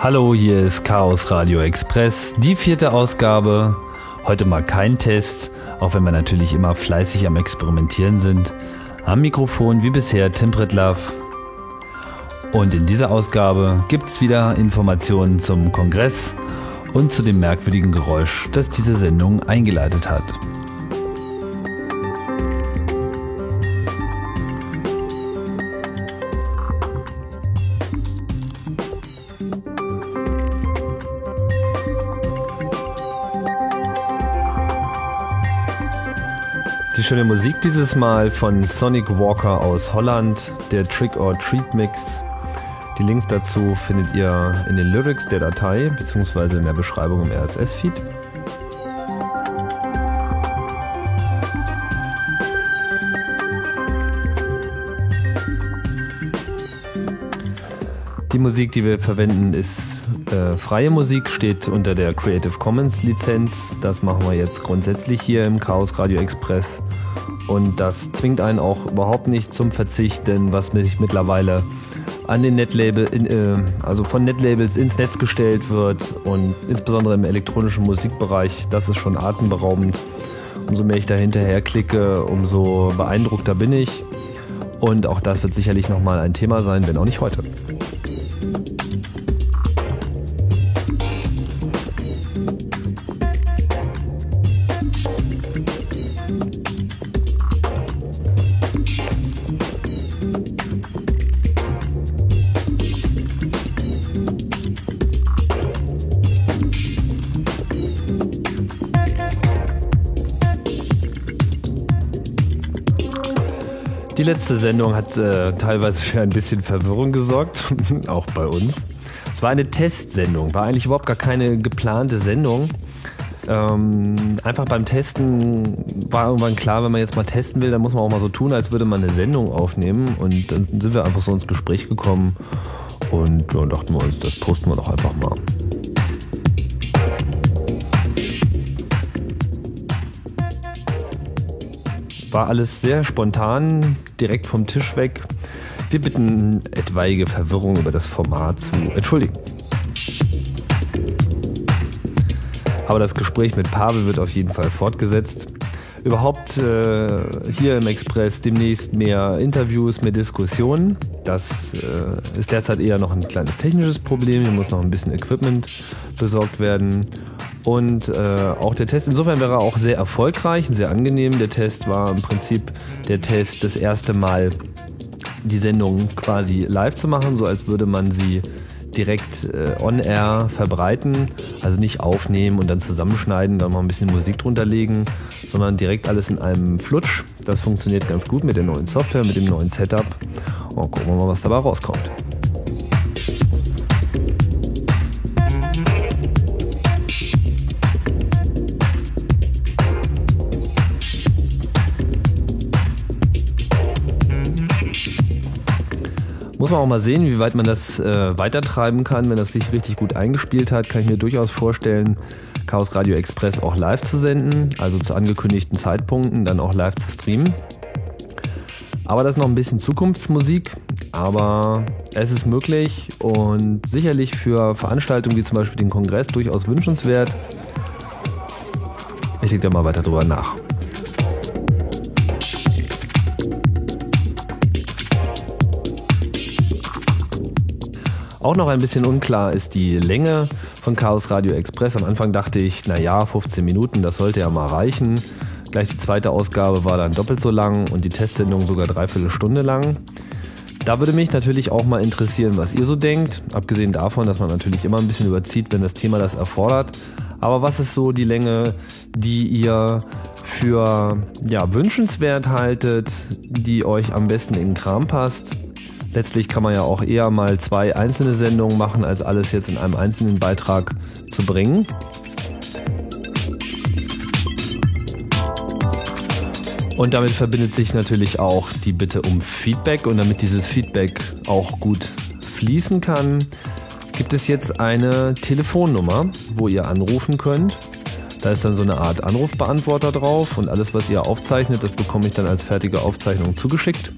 Hallo, hier ist Chaos Radio Express, die vierte Ausgabe. Heute mal kein Test, auch wenn wir natürlich immer fleißig am Experimentieren sind. Am Mikrofon wie bisher Tim Pritlaff. Und in dieser Ausgabe gibt es wieder Informationen zum Kongress und zu dem merkwürdigen Geräusch, das diese Sendung eingeleitet hat. Schöne Musik dieses Mal von Sonic Walker aus Holland, der Trick or Treat Mix. Die Links dazu findet ihr in den Lyrics der Datei bzw. in der Beschreibung im RSS-Feed. Die Musik, die wir verwenden, ist äh, freie Musik, steht unter der Creative Commons Lizenz. Das machen wir jetzt grundsätzlich hier im Chaos Radio Express. Und das zwingt einen auch überhaupt nicht zum Verzicht, denn was sich mittlerweile an den Netlabel, in, äh, also von Netlabels ins Netz gestellt wird und insbesondere im elektronischen Musikbereich, das ist schon atemberaubend. Umso mehr ich da hinterher klicke, umso beeindruckter bin ich. Und auch das wird sicherlich nochmal ein Thema sein, wenn auch nicht heute. Letzte Sendung hat äh, teilweise für ein bisschen Verwirrung gesorgt, auch bei uns. Es war eine Testsendung, war eigentlich überhaupt gar keine geplante Sendung. Ähm, einfach beim Testen war irgendwann klar, wenn man jetzt mal testen will, dann muss man auch mal so tun, als würde man eine Sendung aufnehmen. Und dann sind wir einfach so ins Gespräch gekommen und ja, dachten wir uns, das posten wir doch einfach mal. War alles sehr spontan, direkt vom Tisch weg. Wir bitten etwaige Verwirrung über das Format zu entschuldigen. Aber das Gespräch mit Pavel wird auf jeden Fall fortgesetzt. Überhaupt äh, hier im Express demnächst mehr Interviews, mehr Diskussionen. Das äh, ist derzeit eher noch ein kleines technisches Problem. Hier muss noch ein bisschen Equipment besorgt werden. Und äh, auch der Test, insofern wäre er auch sehr erfolgreich, sehr angenehm. Der Test war im Prinzip der Test, das erste Mal die Sendung quasi live zu machen, so als würde man sie direkt äh, on air verbreiten. Also nicht aufnehmen und dann zusammenschneiden, dann mal ein bisschen Musik drunter legen, sondern direkt alles in einem Flutsch. Das funktioniert ganz gut mit der neuen Software, mit dem neuen Setup. Und gucken wir mal, was dabei rauskommt. Muss man auch mal sehen, wie weit man das äh, weitertreiben kann. Wenn das sich richtig gut eingespielt hat, kann ich mir durchaus vorstellen, Chaos Radio Express auch live zu senden, also zu angekündigten Zeitpunkten dann auch live zu streamen. Aber das ist noch ein bisschen Zukunftsmusik, aber es ist möglich und sicherlich für Veranstaltungen wie zum Beispiel den Kongress durchaus wünschenswert. Ich denke da mal weiter drüber nach. Auch noch ein bisschen unklar ist die Länge von Chaos Radio Express. Am Anfang dachte ich, naja, 15 Minuten, das sollte ja mal reichen. Gleich die zweite Ausgabe war dann doppelt so lang und die Testsendung sogar dreiviertel Stunde lang. Da würde mich natürlich auch mal interessieren, was ihr so denkt. Abgesehen davon, dass man natürlich immer ein bisschen überzieht, wenn das Thema das erfordert. Aber was ist so die Länge, die ihr für ja, wünschenswert haltet, die euch am besten in den Kram passt. Letztlich kann man ja auch eher mal zwei einzelne Sendungen machen, als alles jetzt in einem einzelnen Beitrag zu bringen. Und damit verbindet sich natürlich auch die Bitte um Feedback. Und damit dieses Feedback auch gut fließen kann, gibt es jetzt eine Telefonnummer, wo ihr anrufen könnt. Da ist dann so eine Art Anrufbeantworter drauf und alles, was ihr aufzeichnet, das bekomme ich dann als fertige Aufzeichnung zugeschickt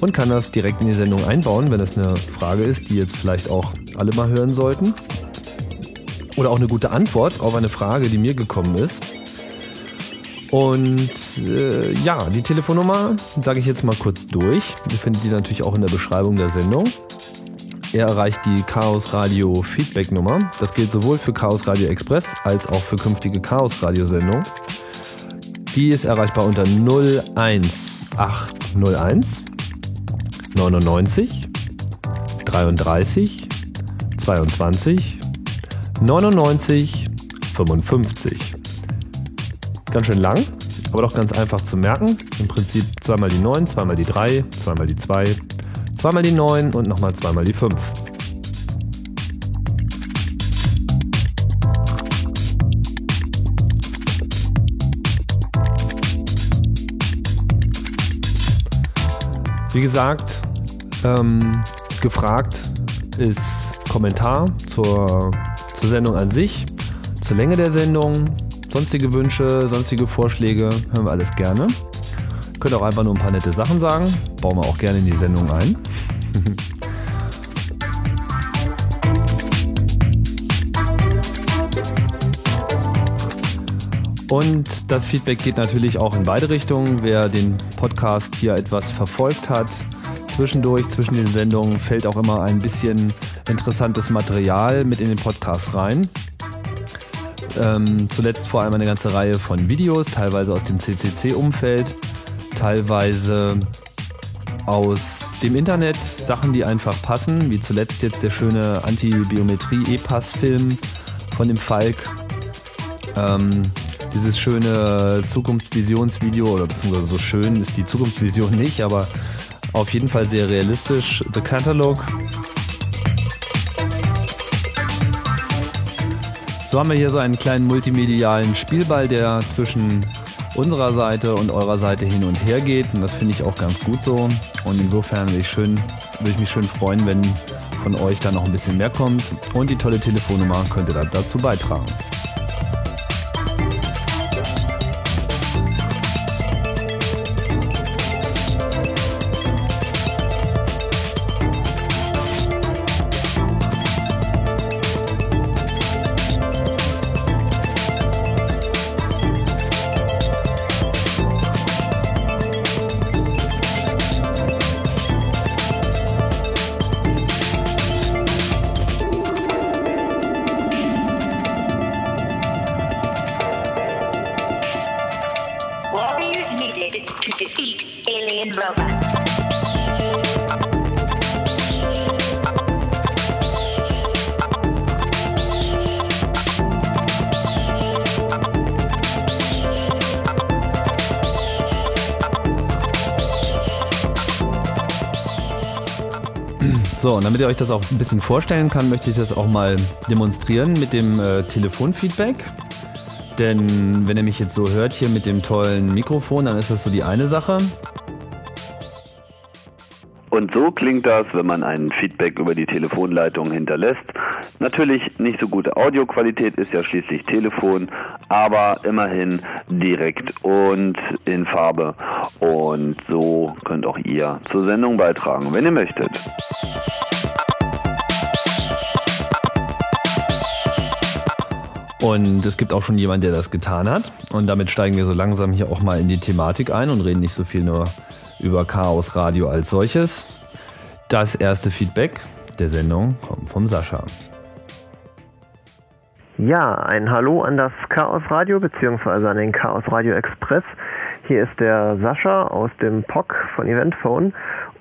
und kann das direkt in die Sendung einbauen, wenn es eine Frage ist, die jetzt vielleicht auch alle mal hören sollten. Oder auch eine gute Antwort auf eine Frage, die mir gekommen ist. Und äh, ja, die Telefonnummer sage ich jetzt mal kurz durch. Ihr findet die natürlich auch in der Beschreibung der Sendung. Er erreicht die Chaos Radio Feedback Nummer. Das gilt sowohl für Chaos Radio Express als auch für künftige Chaos Radio Sendungen. Die ist erreichbar unter 01801 99 33 22 99 55. Ganz schön lang, aber doch ganz einfach zu merken. Im Prinzip zweimal die 9, zweimal die 3, zweimal die 2, zweimal die 9 und nochmal zweimal die 5. Wie gesagt, ähm, gefragt ist Kommentar zur, zur Sendung an sich, zur Länge der Sendung, sonstige Wünsche, sonstige Vorschläge, hören wir alles gerne. Könnt auch einfach nur ein paar nette Sachen sagen, bauen wir auch gerne in die Sendung ein. Und das Feedback geht natürlich auch in beide Richtungen. Wer den Podcast hier etwas verfolgt hat, zwischendurch, zwischen den Sendungen, fällt auch immer ein bisschen interessantes Material mit in den Podcast rein. Ähm, zuletzt vor allem eine ganze Reihe von Videos, teilweise aus dem CCC-Umfeld, teilweise aus dem Internet, Sachen, die einfach passen, wie zuletzt jetzt der schöne Anti-Biometrie-E-Pass-Film von dem Falk. Ähm, dieses schöne Zukunftsvisionsvideo, oder beziehungsweise so schön ist die Zukunftsvision nicht, aber auf jeden Fall sehr realistisch. The Catalog. So haben wir hier so einen kleinen multimedialen Spielball, der zwischen unserer Seite und eurer Seite hin und her geht. Und das finde ich auch ganz gut so. Und insofern würde ich, ich mich schön freuen, wenn von euch da noch ein bisschen mehr kommt. Und die tolle Telefonnummer könnte dazu beitragen. So, und damit ihr euch das auch ein bisschen vorstellen kann, möchte ich das auch mal demonstrieren mit dem äh, Telefonfeedback. Denn wenn ihr mich jetzt so hört hier mit dem tollen Mikrofon, dann ist das so die eine Sache. Und so klingt das, wenn man ein Feedback über die Telefonleitung hinterlässt. Natürlich nicht so gute Audioqualität, ist ja schließlich Telefon, aber immerhin direkt und in Farbe. Und so könnt auch ihr zur Sendung beitragen, wenn ihr möchtet. Und es gibt auch schon jemanden, der das getan hat. Und damit steigen wir so langsam hier auch mal in die Thematik ein und reden nicht so viel nur über Chaos Radio als solches. Das erste Feedback der Sendung kommt vom Sascha. Ja, ein Hallo an das Chaos Radio bzw. an den Chaos Radio Express. Hier ist der Sascha aus dem POC von Eventphone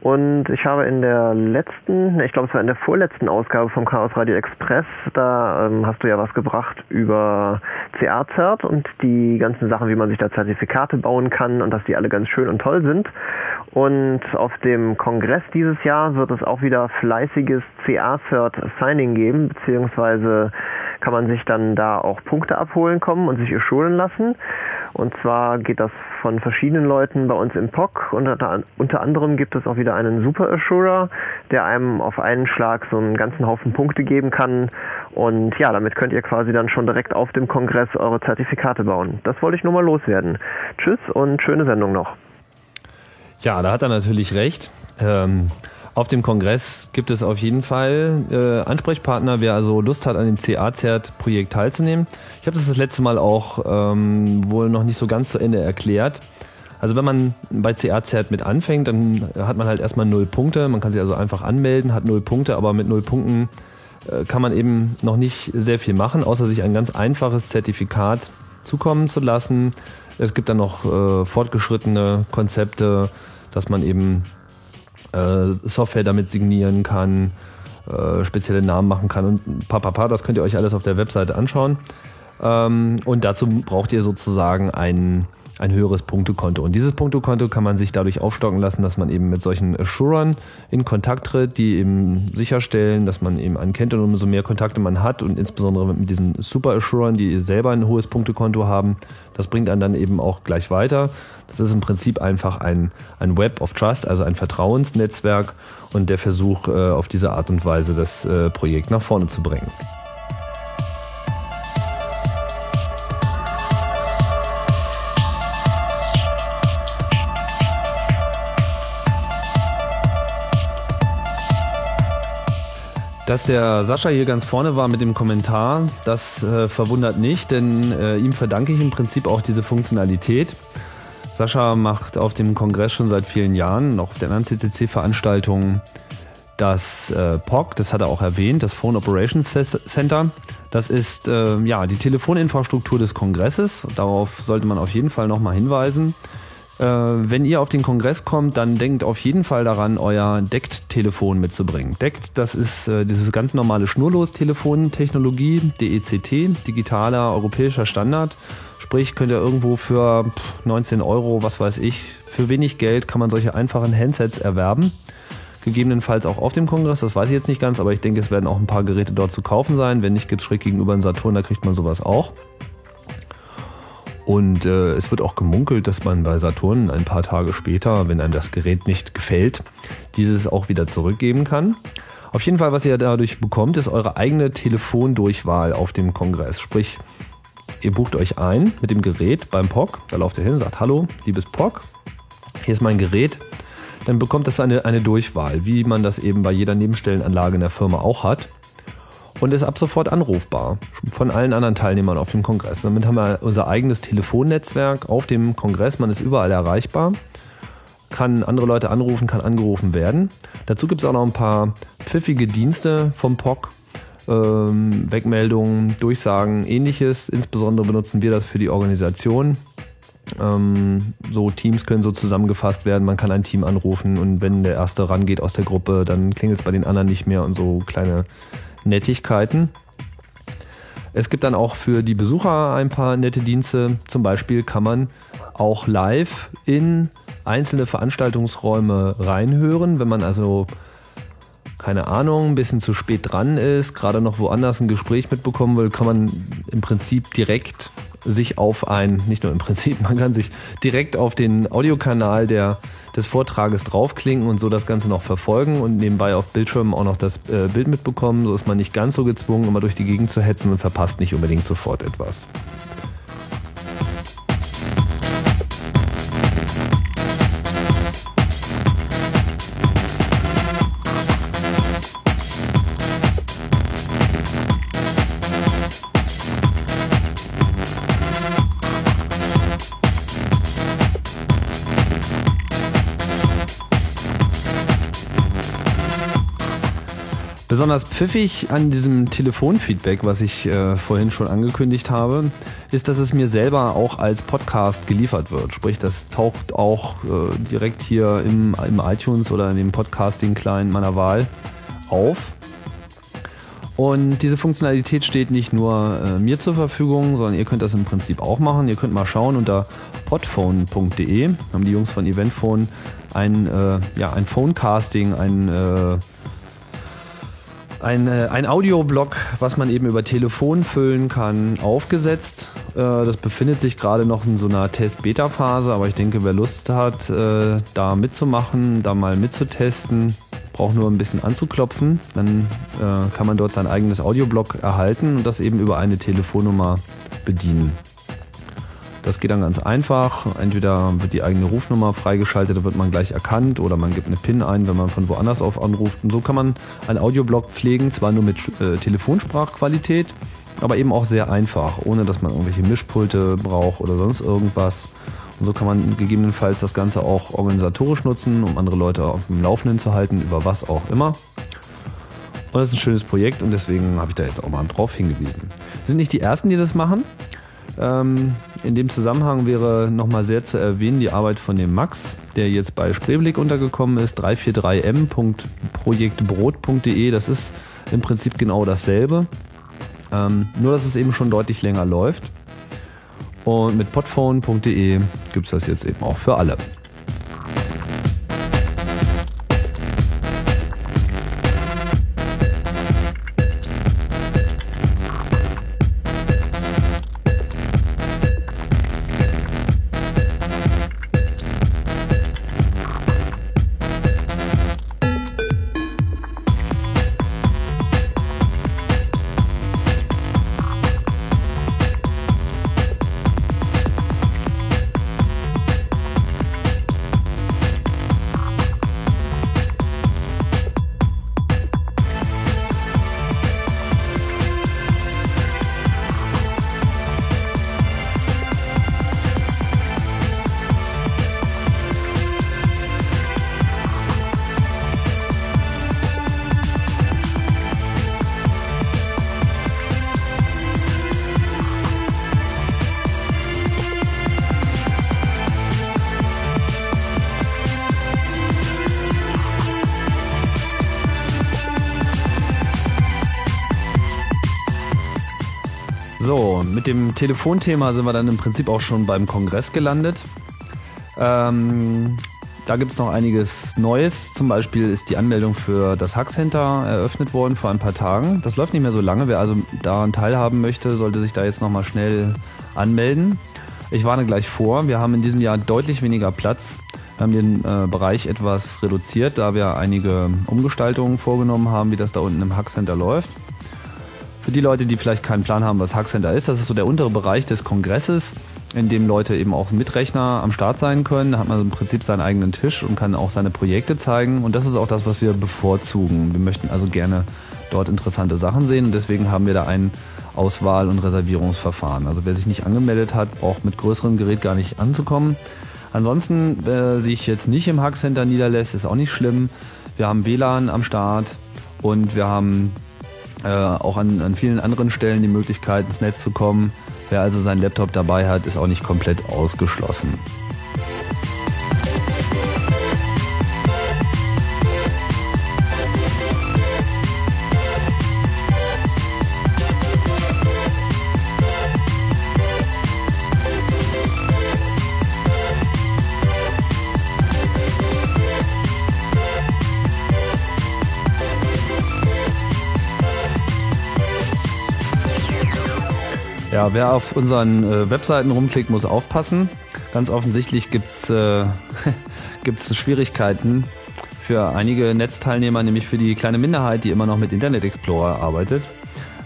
und ich habe in der letzten, ich glaube es war in der vorletzten Ausgabe vom Chaos Radio Express, da ähm, hast du ja was gebracht über CA-Cert und die ganzen Sachen, wie man sich da Zertifikate bauen kann und dass die alle ganz schön und toll sind. Und auf dem Kongress dieses Jahr wird es auch wieder fleißiges CA-Cert-Signing geben, beziehungsweise kann man sich dann da auch Punkte abholen kommen und sich schulen lassen. Und zwar geht das von verschiedenen Leuten bei uns im POC und unter, anderem gibt es auch wieder einen Super Assurer, der einem auf einen Schlag so einen ganzen Haufen Punkte geben kann. Und ja, damit könnt ihr quasi dann schon direkt auf dem Kongress eure Zertifikate bauen. Das wollte ich nur mal loswerden. Tschüss und schöne Sendung noch. Ja, da hat er natürlich recht. Ähm, auf dem Kongress gibt es auf jeden Fall äh, Ansprechpartner, wer also Lust hat, an dem CA-Zert-Projekt teilzunehmen. Ich habe das das letzte Mal auch ähm, wohl noch nicht so ganz zu Ende erklärt. Also wenn man bei CA-Zert mit anfängt, dann hat man halt erstmal null Punkte. Man kann sich also einfach anmelden, hat null Punkte, aber mit null Punkten äh, kann man eben noch nicht sehr viel machen, außer sich ein ganz einfaches Zertifikat zukommen zu lassen. Es gibt dann noch äh, fortgeschrittene Konzepte, dass man eben äh, Software damit signieren kann, äh, spezielle Namen machen kann und papapa, das könnt ihr euch alles auf der Webseite anschauen. Ähm, und dazu braucht ihr sozusagen einen ein höheres Punktekonto. Und dieses Punktekonto kann man sich dadurch aufstocken lassen, dass man eben mit solchen Assurern in Kontakt tritt, die eben sicherstellen, dass man eben einen kennt und umso mehr Kontakte man hat und insbesondere mit diesen Super Assurern, die selber ein hohes Punktekonto haben, das bringt einen dann eben auch gleich weiter. Das ist im Prinzip einfach ein, ein Web of Trust, also ein Vertrauensnetzwerk und der Versuch, äh, auf diese Art und Weise das äh, Projekt nach vorne zu bringen. Dass der Sascha hier ganz vorne war mit dem Kommentar, das äh, verwundert nicht, denn äh, ihm verdanke ich im Prinzip auch diese Funktionalität. Sascha macht auf dem Kongress schon seit vielen Jahren, auch auf der anderen CCC-Veranstaltungen, das äh, POC, das hat er auch erwähnt, das Phone Operations Center. Das ist äh, ja die Telefoninfrastruktur des Kongresses. Darauf sollte man auf jeden Fall nochmal hinweisen. Äh, wenn ihr auf den Kongress kommt, dann denkt auf jeden Fall daran, euer DECT-Telefon mitzubringen. DECT, das ist äh, dieses ganz normale Schnurlos-Telefon-Technologie, DECT, digitaler europäischer Standard. Sprich, könnt ihr irgendwo für 19 Euro, was weiß ich, für wenig Geld kann man solche einfachen Handsets erwerben. Gegebenenfalls auch auf dem Kongress, das weiß ich jetzt nicht ganz, aber ich denke, es werden auch ein paar Geräte dort zu kaufen sein. Wenn nicht, gibt es schräg gegenüber in Saturn, da kriegt man sowas auch. Und äh, es wird auch gemunkelt, dass man bei Saturn ein paar Tage später, wenn einem das Gerät nicht gefällt, dieses auch wieder zurückgeben kann. Auf jeden Fall, was ihr dadurch bekommt, ist eure eigene Telefondurchwahl auf dem Kongress. Sprich, ihr bucht euch ein mit dem Gerät beim POC, da lauft ihr hin, sagt Hallo, liebes POC, hier ist mein Gerät. Dann bekommt das eine, eine Durchwahl, wie man das eben bei jeder Nebenstellenanlage in der Firma auch hat und ist ab sofort anrufbar von allen anderen Teilnehmern auf dem Kongress. Damit haben wir unser eigenes Telefonnetzwerk auf dem Kongress. Man ist überall erreichbar, kann andere Leute anrufen, kann angerufen werden. Dazu gibt es auch noch ein paar pfiffige Dienste vom POC. Ähm, Wegmeldungen, Durchsagen, ähnliches. Insbesondere benutzen wir das für die Organisation. Ähm, so Teams können so zusammengefasst werden. Man kann ein Team anrufen und wenn der erste rangeht aus der Gruppe, dann klingelt es bei den anderen nicht mehr und so kleine Nettigkeiten. Es gibt dann auch für die Besucher ein paar nette Dienste. Zum Beispiel kann man auch live in einzelne Veranstaltungsräume reinhören, wenn man also keine Ahnung, ein bisschen zu spät dran ist, gerade noch woanders ein Gespräch mitbekommen will, kann man im Prinzip direkt sich auf ein, nicht nur im Prinzip, man kann sich direkt auf den Audiokanal der, des Vortrages draufklinken und so das Ganze noch verfolgen und nebenbei auf Bildschirmen auch noch das äh, Bild mitbekommen. So ist man nicht ganz so gezwungen, immer durch die Gegend zu hetzen und verpasst nicht unbedingt sofort etwas. Besonders pfiffig an diesem Telefonfeedback, was ich äh, vorhin schon angekündigt habe, ist, dass es mir selber auch als Podcast geliefert wird. Sprich, das taucht auch äh, direkt hier im, im iTunes oder in dem Podcasting-Client meiner Wahl auf. Und diese Funktionalität steht nicht nur äh, mir zur Verfügung, sondern ihr könnt das im Prinzip auch machen. Ihr könnt mal schauen unter podphone.de, haben die Jungs von Eventphone ein, äh, ja, ein Phonecasting, ein äh, ein, äh, ein Audioblog, was man eben über Telefon füllen kann, aufgesetzt. Äh, das befindet sich gerade noch in so einer Test-Beta-Phase, aber ich denke, wer Lust hat, äh, da mitzumachen, da mal mitzutesten, braucht nur ein bisschen anzuklopfen. Dann kann man dort sein eigenes Audioblog erhalten und das eben über eine Telefonnummer bedienen. Das geht dann ganz einfach. Entweder wird die eigene Rufnummer freigeschaltet, da wird man gleich erkannt, oder man gibt eine PIN ein, wenn man von woanders auf anruft. Und so kann man einen Audioblog pflegen, zwar nur mit äh, Telefonsprachqualität, aber eben auch sehr einfach, ohne dass man irgendwelche Mischpulte braucht oder sonst irgendwas. Und so kann man gegebenenfalls das Ganze auch organisatorisch nutzen, um andere Leute auf dem Laufenden zu halten, über was auch immer. Und das ist ein schönes Projekt und deswegen habe ich da jetzt auch mal drauf hingewiesen. Sind nicht die Ersten, die das machen. Ähm, in dem Zusammenhang wäre nochmal sehr zu erwähnen die Arbeit von dem Max, der jetzt bei Spreeblick untergekommen ist, 343m.projektbrot.de. Das ist im Prinzip genau dasselbe. Ähm, nur, dass es eben schon deutlich länger läuft. Und mit podphone.de gibt es das jetzt eben auch für alle. Mit dem Telefonthema sind wir dann im Prinzip auch schon beim Kongress gelandet. Ähm, da gibt es noch einiges Neues. Zum Beispiel ist die Anmeldung für das Hack Center eröffnet worden vor ein paar Tagen. Das läuft nicht mehr so lange. Wer also daran teilhaben möchte, sollte sich da jetzt nochmal schnell anmelden. Ich warne gleich vor, wir haben in diesem Jahr deutlich weniger Platz. Wir haben den äh, Bereich etwas reduziert, da wir einige Umgestaltungen vorgenommen haben, wie das da unten im Hack Center läuft. Für die Leute, die vielleicht keinen Plan haben, was Hackcenter ist, das ist so der untere Bereich des Kongresses, in dem Leute eben auch mit Rechner am Start sein können. Da hat man im Prinzip seinen eigenen Tisch und kann auch seine Projekte zeigen. Und das ist auch das, was wir bevorzugen. Wir möchten also gerne dort interessante Sachen sehen und deswegen haben wir da ein Auswahl- und Reservierungsverfahren. Also wer sich nicht angemeldet hat, braucht mit größerem Gerät gar nicht anzukommen. Ansonsten, wer sich jetzt nicht im Hackcenter niederlässt, ist auch nicht schlimm. Wir haben WLAN am Start und wir haben äh, auch an, an vielen anderen Stellen die Möglichkeit, ins Netz zu kommen. Wer also seinen Laptop dabei hat, ist auch nicht komplett ausgeschlossen. Wer auf unseren äh, Webseiten rumklickt, muss aufpassen. Ganz offensichtlich gibt's äh, Schwierigkeiten für einige Netzteilnehmer, nämlich für die kleine Minderheit, die immer noch mit Internet Explorer arbeitet.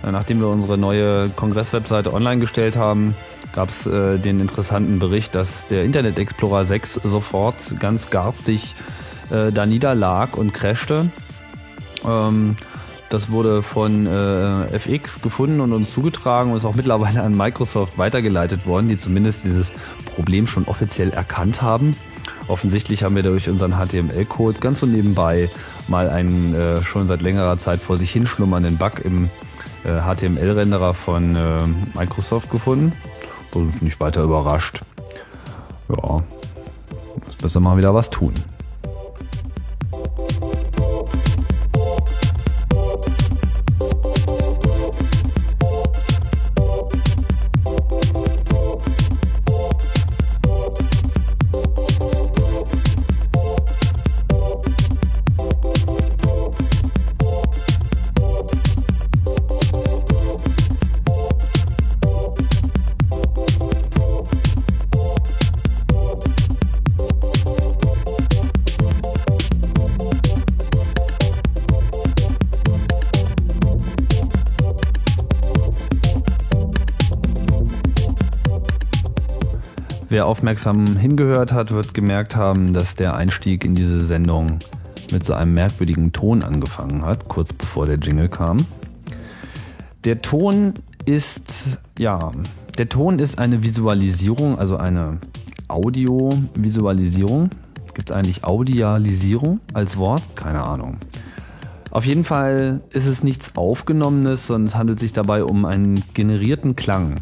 Äh, nachdem wir unsere neue Kongress-Webseite online gestellt haben, gab es äh, den interessanten Bericht, dass der Internet Explorer 6 sofort ganz garstig äh, da niederlag und crashte. Ähm, das wurde von äh, FX gefunden und uns zugetragen und ist auch mittlerweile an Microsoft weitergeleitet worden, die zumindest dieses Problem schon offiziell erkannt haben Offensichtlich haben wir durch unseren HTML-Code ganz so nebenbei mal einen äh, schon seit längerer Zeit vor sich hinschlummernden Bug im äh, HTML-Renderer von äh, Microsoft gefunden. Das ist nicht weiter überrascht. Ja, muss besser mal wieder was tun. Wer aufmerksam hingehört hat, wird gemerkt haben, dass der Einstieg in diese Sendung mit so einem merkwürdigen Ton angefangen hat, kurz bevor der Jingle kam. Der Ton ist, ja, der Ton ist eine Visualisierung, also eine Audiovisualisierung. Gibt es eigentlich Audialisierung als Wort? Keine Ahnung. Auf jeden Fall ist es nichts Aufgenommenes, sondern es handelt sich dabei um einen generierten Klang.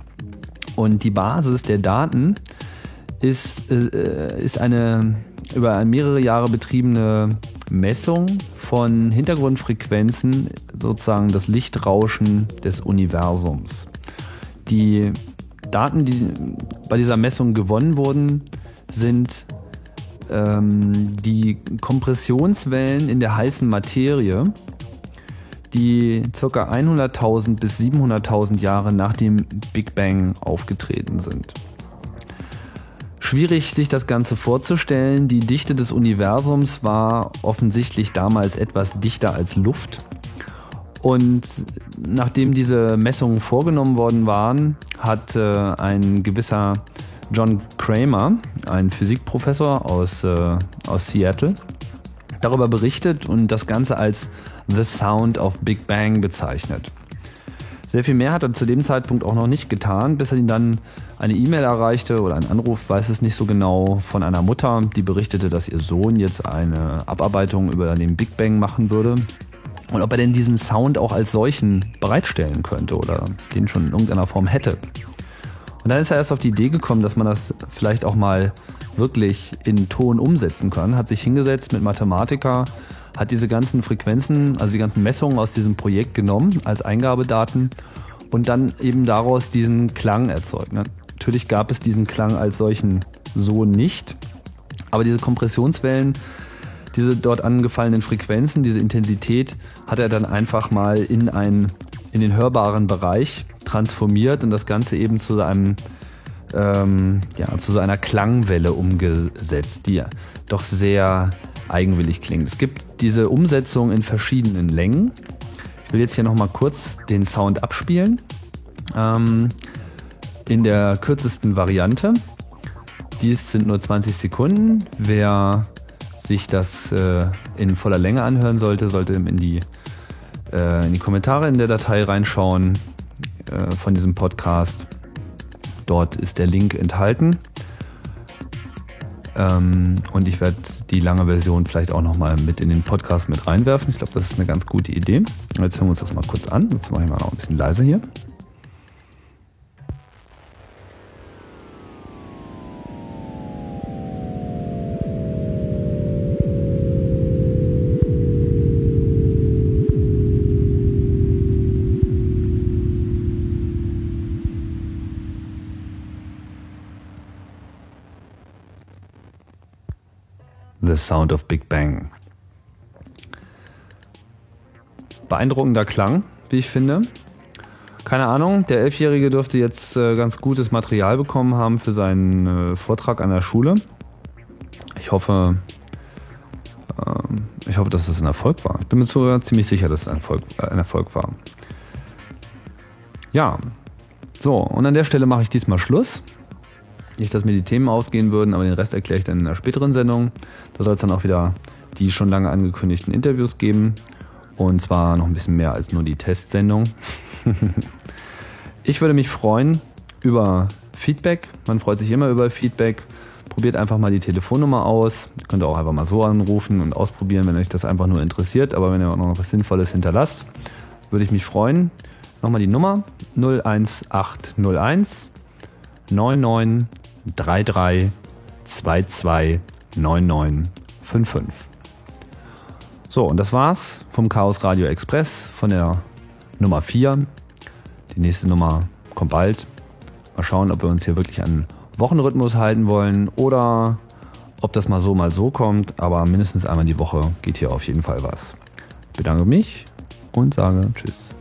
Und die Basis der Daten ist, äh, ist eine über mehrere Jahre betriebene Messung von Hintergrundfrequenzen, sozusagen das Lichtrauschen des Universums. Die Daten, die bei dieser Messung gewonnen wurden, sind ähm, die Kompressionswellen in der heißen Materie, die ca. 100.000 bis 700.000 Jahre nach dem Big Bang aufgetreten sind. Schwierig sich das Ganze vorzustellen. Die Dichte des Universums war offensichtlich damals etwas dichter als Luft. Und nachdem diese Messungen vorgenommen worden waren, hat äh, ein gewisser John Kramer, ein Physikprofessor aus, äh, aus Seattle, darüber berichtet und das Ganze als The Sound of Big Bang bezeichnet. Sehr viel mehr hat er zu dem Zeitpunkt auch noch nicht getan, bis er ihn dann eine E-Mail erreichte oder ein Anruf, weiß es nicht so genau, von einer Mutter, die berichtete, dass ihr Sohn jetzt eine Abarbeitung über den Big Bang machen würde. Und ob er denn diesen Sound auch als solchen bereitstellen könnte oder den schon in irgendeiner Form hätte. Und dann ist er erst auf die Idee gekommen, dass man das vielleicht auch mal wirklich in Ton umsetzen kann, hat sich hingesetzt mit Mathematiker, hat diese ganzen Frequenzen, also die ganzen Messungen aus diesem Projekt genommen als Eingabedaten und dann eben daraus diesen Klang erzeugt. Natürlich gab es diesen Klang als solchen so nicht, aber diese Kompressionswellen, diese dort angefallenen Frequenzen, diese Intensität hat er dann einfach mal in, ein, in den hörbaren Bereich transformiert und das Ganze eben zu einem ähm, ja, zu so einer Klangwelle umgesetzt, die doch sehr eigenwillig klingt. Es gibt diese Umsetzung in verschiedenen Längen. Ich will jetzt hier nochmal kurz den Sound abspielen. Ähm, in der kürzesten Variante. Dies sind nur 20 Sekunden. Wer sich das äh, in voller Länge anhören sollte, sollte in die, äh, in die Kommentare in der Datei reinschauen äh, von diesem Podcast. Dort ist der Link enthalten. Ähm, und ich werde die lange Version vielleicht auch nochmal mit in den Podcast mit reinwerfen. Ich glaube, das ist eine ganz gute Idee. Jetzt hören wir uns das mal kurz an. Jetzt mache ich mal noch ein bisschen leiser hier. Sound of Big Bang. Beeindruckender Klang, wie ich finde. Keine Ahnung, der Elfjährige dürfte jetzt äh, ganz gutes Material bekommen haben für seinen äh, Vortrag an der Schule. Ich hoffe, äh, ich hoffe, dass das ein Erfolg war. Ich bin mir sogar ziemlich sicher, dass es ein Erfolg, äh, ein Erfolg war. Ja, so, und an der Stelle mache ich diesmal Schluss. Nicht, dass mir die Themen ausgehen würden, aber den Rest erkläre ich dann in einer späteren Sendung. Da soll es dann auch wieder die schon lange angekündigten Interviews geben. Und zwar noch ein bisschen mehr als nur die Testsendung. ich würde mich freuen über Feedback. Man freut sich immer über Feedback. probiert einfach mal die Telefonnummer aus. Ihr könnt auch einfach mal so anrufen und ausprobieren, wenn euch das einfach nur interessiert. Aber wenn ihr auch noch was Sinnvolles hinterlasst, würde ich mich freuen. Nochmal die Nummer 01801 9933 229955. So, und das war's vom Chaos Radio Express von der Nummer 4. Die nächste Nummer kommt bald. Mal schauen, ob wir uns hier wirklich an Wochenrhythmus halten wollen oder ob das mal so, mal so kommt. Aber mindestens einmal die Woche geht hier auf jeden Fall was. Ich bedanke mich und sage Tschüss.